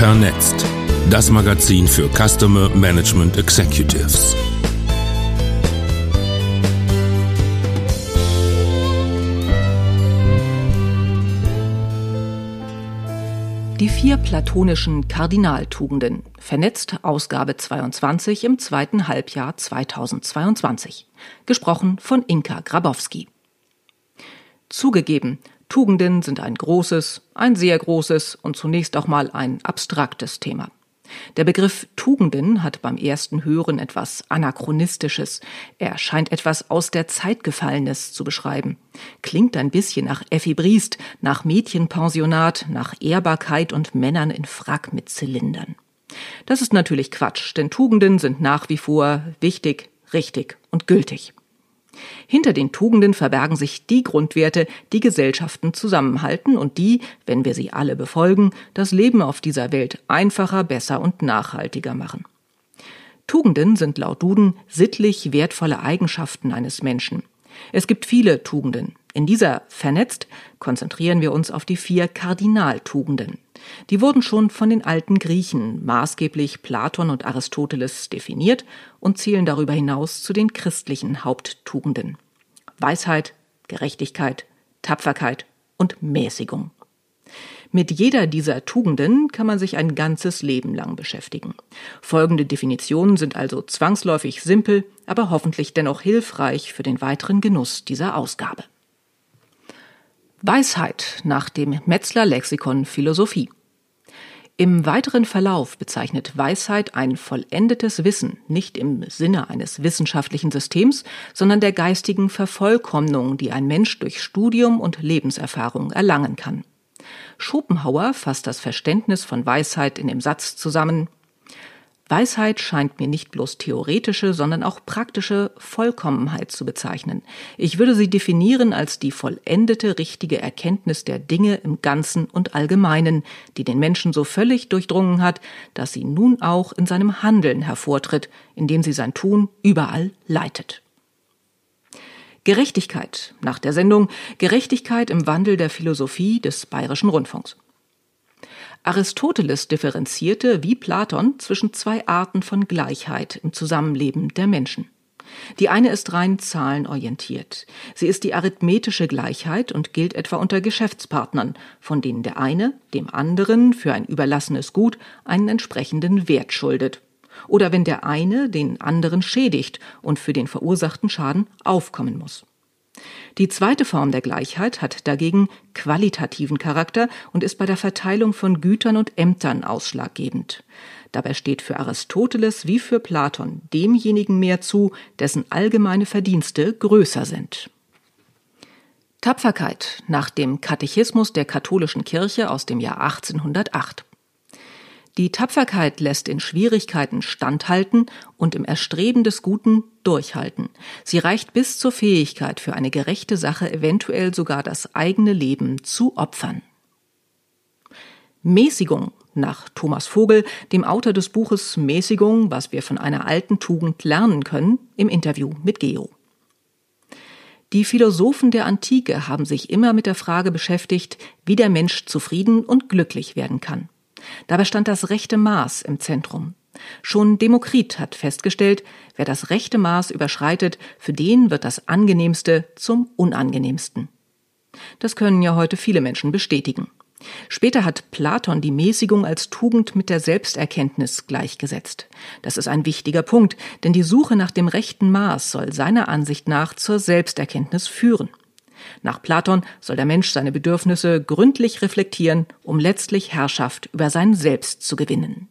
Vernetzt. Das Magazin für Customer Management Executives. Die vier platonischen Kardinaltugenden. Vernetzt Ausgabe 22 im zweiten Halbjahr 2022. Gesprochen von Inka Grabowski. Zugegeben, Tugenden sind ein großes, ein sehr großes und zunächst auch mal ein abstraktes Thema. Der Begriff Tugenden hat beim ersten Hören etwas Anachronistisches. Er scheint etwas aus der Zeit Gefallenes zu beschreiben. Klingt ein bisschen nach Effi Briest, nach Mädchenpensionat, nach Ehrbarkeit und Männern in Frack mit Zylindern. Das ist natürlich Quatsch, denn Tugenden sind nach wie vor wichtig, richtig und gültig. Hinter den Tugenden verbergen sich die Grundwerte, die Gesellschaften zusammenhalten und die, wenn wir sie alle befolgen, das Leben auf dieser Welt einfacher, besser und nachhaltiger machen. Tugenden sind laut Duden sittlich wertvolle Eigenschaften eines Menschen. Es gibt viele Tugenden. In dieser Vernetzt konzentrieren wir uns auf die vier Kardinaltugenden. Die wurden schon von den alten Griechen, maßgeblich Platon und Aristoteles, definiert und zählen darüber hinaus zu den christlichen Haupttugenden. Weisheit, Gerechtigkeit, Tapferkeit und Mäßigung. Mit jeder dieser Tugenden kann man sich ein ganzes Leben lang beschäftigen. Folgende Definitionen sind also zwangsläufig simpel, aber hoffentlich dennoch hilfreich für den weiteren Genuss dieser Ausgabe. Weisheit nach dem Metzler Lexikon Philosophie. Im weiteren Verlauf bezeichnet Weisheit ein vollendetes Wissen, nicht im Sinne eines wissenschaftlichen Systems, sondern der geistigen Vervollkommnung, die ein Mensch durch Studium und Lebenserfahrung erlangen kann. Schopenhauer fasst das Verständnis von Weisheit in dem Satz zusammen Weisheit scheint mir nicht bloß theoretische, sondern auch praktische Vollkommenheit zu bezeichnen. Ich würde sie definieren als die vollendete richtige Erkenntnis der Dinge im Ganzen und Allgemeinen, die den Menschen so völlig durchdrungen hat, dass sie nun auch in seinem Handeln hervortritt, indem sie sein Tun überall leitet. Gerechtigkeit nach der Sendung Gerechtigkeit im Wandel der Philosophie des Bayerischen Rundfunks. Aristoteles differenzierte wie Platon zwischen zwei Arten von Gleichheit im Zusammenleben der Menschen. Die eine ist rein zahlenorientiert. Sie ist die arithmetische Gleichheit und gilt etwa unter Geschäftspartnern, von denen der eine dem anderen für ein überlassenes Gut einen entsprechenden Wert schuldet. Oder wenn der eine den anderen schädigt und für den verursachten Schaden aufkommen muss. Die zweite Form der Gleichheit hat dagegen qualitativen Charakter und ist bei der Verteilung von Gütern und Ämtern ausschlaggebend. Dabei steht für Aristoteles wie für Platon demjenigen mehr zu, dessen allgemeine Verdienste größer sind. Tapferkeit nach dem Katechismus der katholischen Kirche aus dem Jahr 1808. Die Tapferkeit lässt in Schwierigkeiten standhalten und im Erstreben des Guten durchhalten. Sie reicht bis zur Fähigkeit, für eine gerechte Sache eventuell sogar das eigene Leben zu opfern. Mäßigung nach Thomas Vogel, dem Autor des Buches Mäßigung, was wir von einer alten Tugend lernen können, im Interview mit Geo. Die Philosophen der Antike haben sich immer mit der Frage beschäftigt, wie der Mensch zufrieden und glücklich werden kann. Dabei stand das rechte Maß im Zentrum. Schon Demokrit hat festgestellt, wer das rechte Maß überschreitet, für den wird das Angenehmste zum Unangenehmsten. Das können ja heute viele Menschen bestätigen. Später hat Platon die Mäßigung als Tugend mit der Selbsterkenntnis gleichgesetzt. Das ist ein wichtiger Punkt, denn die Suche nach dem rechten Maß soll seiner Ansicht nach zur Selbsterkenntnis führen. Nach Platon soll der Mensch seine Bedürfnisse gründlich reflektieren, um letztlich Herrschaft über sein Selbst zu gewinnen.